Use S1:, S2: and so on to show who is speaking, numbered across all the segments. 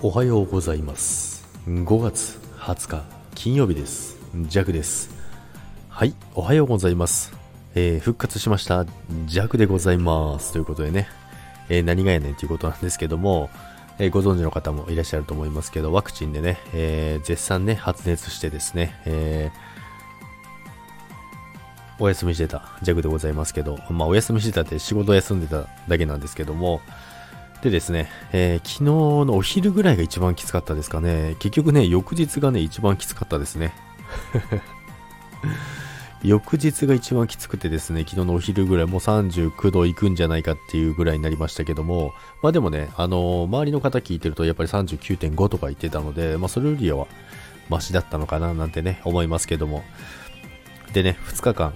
S1: おはようございます。5月20日金曜日です。ジャクです。はいおはようございます、えー復活しました。ジャクでございます。ということでね、えー何がやねんということなんですけども、えーご存知の方もいらっしゃると思いますけどワクチンでね、えー絶賛ね発熱してですね、えお休みしてたジャグでございますけど、まあお休みしてたって仕事休んでただけなんですけども、でですね、えー昨日のお昼ぐらいが一番きつかったですかね。結局ね、翌日がね、一番きつかったですね。翌日が一番きつくてですね、昨日のお昼ぐらいもう39度いくんじゃないかっていうぐらいになりましたけども、まあでもね、あのー周りの方聞いてるとやっぱり39.5とか言ってたので、まあそれよりはマシだったのかななんてね、思いますけども。でね、2日間、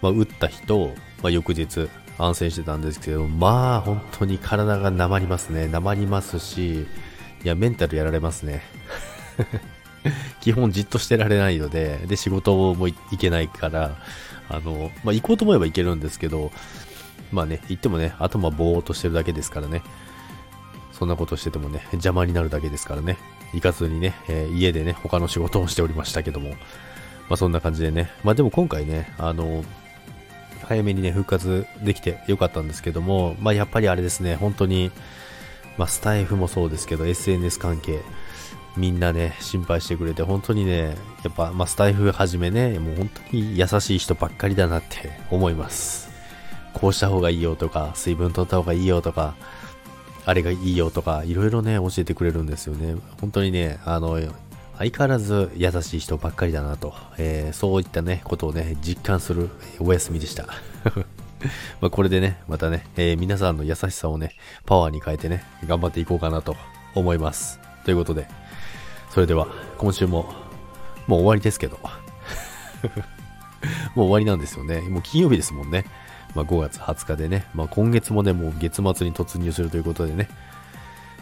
S1: まあ、打った日と、まあ、翌日安静してたんですけど、まあ本当に体がなまりますね。なまりますし、いや、メンタルやられますね。基本じっとしてられないので、で、仕事も行けないから、あの、まあ、行こうと思えば行けるんですけど、まあね、行ってもね、頭ぼーっとしてるだけですからね。そんなことしててもね、邪魔になるだけですからね。行かずにね、えー家でね、他の仕事をしておりましたけども。まあそんな感じでね。まあでも今回ね、あの、早めにね、復活できてよかったんですけども、まあやっぱりあれですね、本当に、まあスタイフもそうですけど、SNS 関係、みんなね、心配してくれて、本当にね、やっぱ、まあスタイフはじめね、もう本当に優しい人ばっかりだなって 思います。こうした方がいいよとか、水分取った方がいいよとか、あれがいいよとか、いろいろね、教えてくれるんですよね。本当にね、あの、相変わらず優しい人ばっかりだなと、えーそういったね、ことをね、実感するお休みでした。まこれでね、またね、えー皆さんの優しさをね、パワーに変えてね、頑張っていこうかなと思います。ということで、それでは、今週も、もう終わりですけど、もう終わりなんですよね。もう金曜日ですもんね。まあ5月20日でね、まあ今月もね、もう月末に突入するということでね、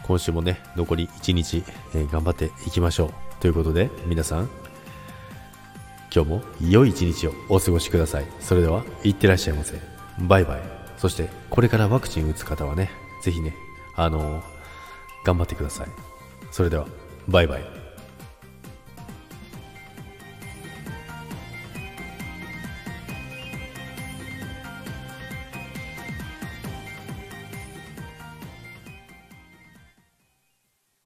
S1: 今週もね、残り1日、え頑張っていきましょう。ということで、皆さん、今日も良い一日をお過ごしください。それでは、いってらっしゃいませ。バイバイ。そして、これからワクチン打つ方はね、ぜひね、あのー頑張ってください。それでは、バイバイ。